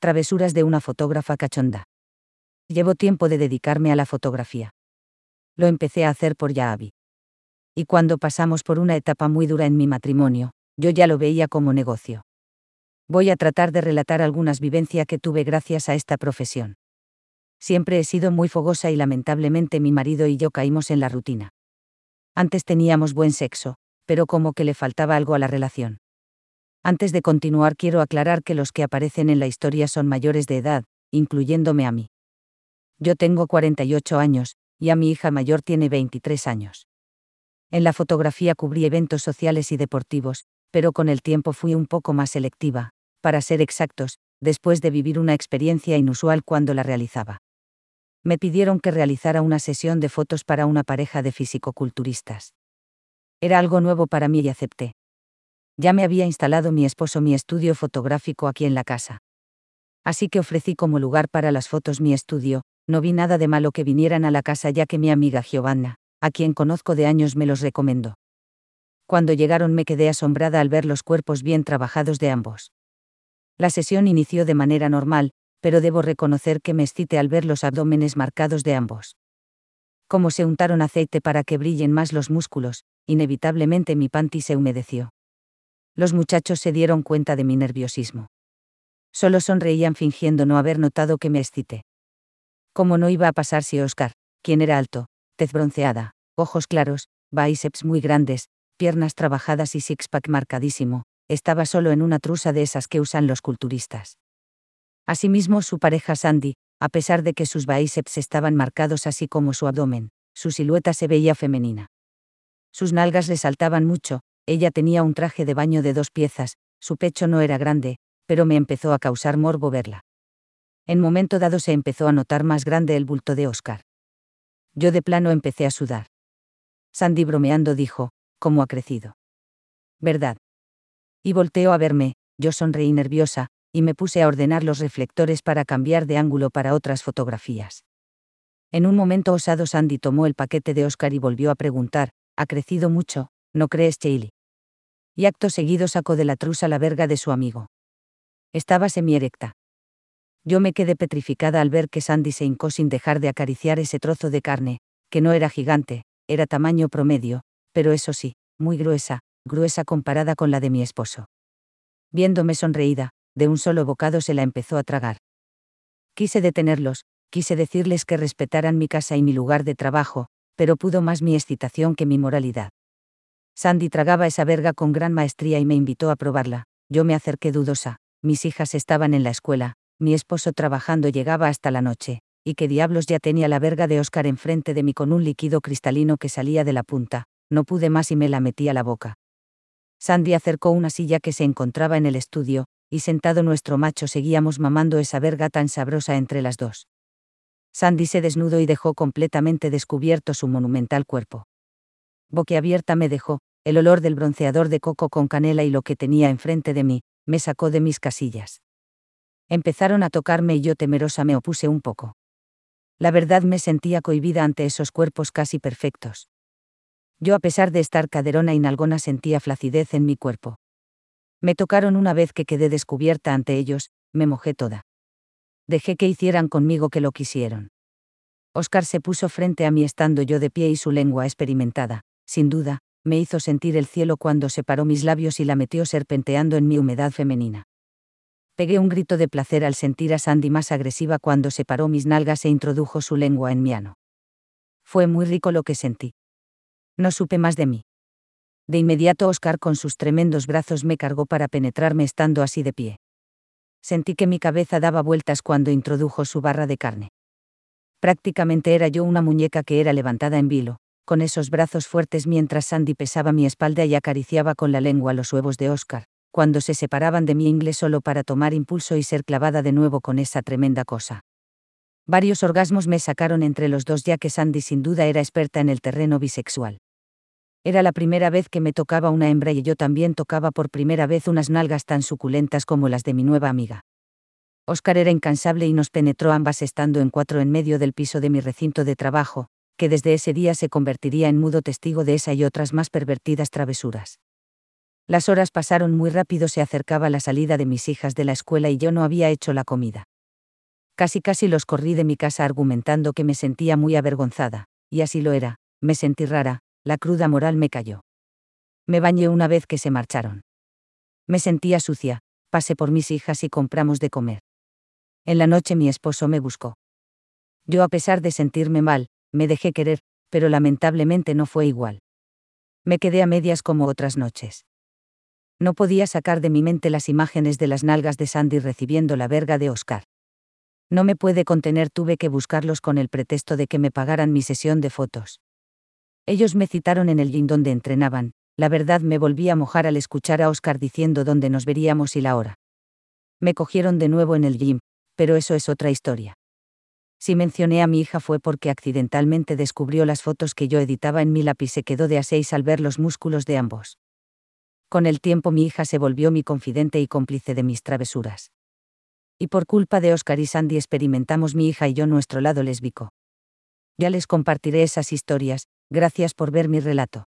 Travesuras de una fotógrafa cachonda. Llevo tiempo de dedicarme a la fotografía. Lo empecé a hacer por Yaabi. Y cuando pasamos por una etapa muy dura en mi matrimonio, yo ya lo veía como negocio. Voy a tratar de relatar algunas vivencias que tuve gracias a esta profesión. Siempre he sido muy fogosa y lamentablemente mi marido y yo caímos en la rutina. Antes teníamos buen sexo, pero como que le faltaba algo a la relación. Antes de continuar quiero aclarar que los que aparecen en la historia son mayores de edad, incluyéndome a mí. Yo tengo 48 años, y a mi hija mayor tiene 23 años. En la fotografía cubrí eventos sociales y deportivos, pero con el tiempo fui un poco más selectiva, para ser exactos, después de vivir una experiencia inusual cuando la realizaba. Me pidieron que realizara una sesión de fotos para una pareja de fisicoculturistas. Era algo nuevo para mí y acepté. Ya me había instalado mi esposo mi estudio fotográfico aquí en la casa. Así que ofrecí como lugar para las fotos mi estudio, no vi nada de malo que vinieran a la casa ya que mi amiga Giovanna, a quien conozco de años, me los recomendó. Cuando llegaron me quedé asombrada al ver los cuerpos bien trabajados de ambos. La sesión inició de manera normal, pero debo reconocer que me excité al ver los abdómenes marcados de ambos. Como se untaron aceite para que brillen más los músculos, inevitablemente mi panty se humedeció. Los muchachos se dieron cuenta de mi nerviosismo. Solo sonreían fingiendo no haber notado que me excité. ¿Cómo no iba a pasar si Oscar, quien era alto, tez bronceada, ojos claros, bíceps muy grandes, piernas trabajadas y six-pack marcadísimo, estaba solo en una trusa de esas que usan los culturistas? Asimismo, su pareja Sandy, a pesar de que sus bíceps estaban marcados así como su abdomen, su silueta se veía femenina. Sus nalgas resaltaban mucho, ella tenía un traje de baño de dos piezas, su pecho no era grande, pero me empezó a causar morbo verla. En momento dado se empezó a notar más grande el bulto de Oscar. Yo de plano empecé a sudar. Sandy bromeando dijo, ¿cómo ha crecido? ¿Verdad? Y volteó a verme, yo sonreí nerviosa, y me puse a ordenar los reflectores para cambiar de ángulo para otras fotografías. En un momento osado Sandy tomó el paquete de Oscar y volvió a preguntar, ¿ha crecido mucho? ¿No crees, Chailey? Y acto seguido sacó de la trusa la verga de su amigo. Estaba semierecta. Yo me quedé petrificada al ver que Sandy se hincó sin dejar de acariciar ese trozo de carne, que no era gigante, era tamaño promedio, pero eso sí, muy gruesa, gruesa comparada con la de mi esposo. Viéndome sonreída, de un solo bocado se la empezó a tragar. Quise detenerlos, quise decirles que respetaran mi casa y mi lugar de trabajo, pero pudo más mi excitación que mi moralidad. Sandy tragaba esa verga con gran maestría y me invitó a probarla. Yo me acerqué dudosa. Mis hijas estaban en la escuela, mi esposo trabajando llegaba hasta la noche, y qué diablos ya tenía la verga de Oscar enfrente de mí con un líquido cristalino que salía de la punta. No pude más y me la metí a la boca. Sandy acercó una silla que se encontraba en el estudio, y sentado nuestro macho seguíamos mamando esa verga tan sabrosa entre las dos. Sandy se desnudó y dejó completamente descubierto su monumental cuerpo boquiabierta me dejó, el olor del bronceador de coco con canela y lo que tenía enfrente de mí, me sacó de mis casillas. Empezaron a tocarme y yo temerosa me opuse un poco. La verdad me sentía cohibida ante esos cuerpos casi perfectos. Yo a pesar de estar caderona y nalgona sentía flacidez en mi cuerpo. Me tocaron una vez que quedé descubierta ante ellos, me mojé toda. Dejé que hicieran conmigo que lo quisieron. Oscar se puso frente a mí estando yo de pie y su lengua experimentada, sin duda, me hizo sentir el cielo cuando separó mis labios y la metió serpenteando en mi humedad femenina. Pegué un grito de placer al sentir a Sandy más agresiva cuando separó mis nalgas e introdujo su lengua en mi ano. Fue muy rico lo que sentí. No supe más de mí. De inmediato Oscar con sus tremendos brazos me cargó para penetrarme estando así de pie. Sentí que mi cabeza daba vueltas cuando introdujo su barra de carne. Prácticamente era yo una muñeca que era levantada en vilo, con esos brazos fuertes mientras Sandy pesaba mi espalda y acariciaba con la lengua los huevos de Oscar, cuando se separaban de mi inglés solo para tomar impulso y ser clavada de nuevo con esa tremenda cosa. Varios orgasmos me sacaron entre los dos ya que Sandy sin duda era experta en el terreno bisexual. Era la primera vez que me tocaba una hembra y yo también tocaba por primera vez unas nalgas tan suculentas como las de mi nueva amiga. Oscar era incansable y nos penetró ambas estando en cuatro en medio del piso de mi recinto de trabajo, que desde ese día se convertiría en mudo testigo de esa y otras más pervertidas travesuras. Las horas pasaron muy rápido, se acercaba la salida de mis hijas de la escuela y yo no había hecho la comida. Casi casi los corrí de mi casa argumentando que me sentía muy avergonzada, y así lo era, me sentí rara, la cruda moral me cayó. Me bañé una vez que se marcharon. Me sentía sucia, pasé por mis hijas y compramos de comer. En la noche mi esposo me buscó. Yo a pesar de sentirme mal, me dejé querer, pero lamentablemente no fue igual. Me quedé a medias como otras noches. No podía sacar de mi mente las imágenes de las nalgas de Sandy recibiendo la verga de Oscar. No me puede contener, tuve que buscarlos con el pretexto de que me pagaran mi sesión de fotos. Ellos me citaron en el gym donde entrenaban, la verdad me volví a mojar al escuchar a Oscar diciendo dónde nos veríamos y la hora. Me cogieron de nuevo en el gym, pero eso es otra historia. Si mencioné a mi hija fue porque accidentalmente descubrió las fotos que yo editaba en mi lápiz y se quedó de a seis al ver los músculos de ambos. Con el tiempo mi hija se volvió mi confidente y cómplice de mis travesuras. Y por culpa de Oscar y Sandy experimentamos mi hija y yo nuestro lado lésbico. Ya les compartiré esas historias, gracias por ver mi relato.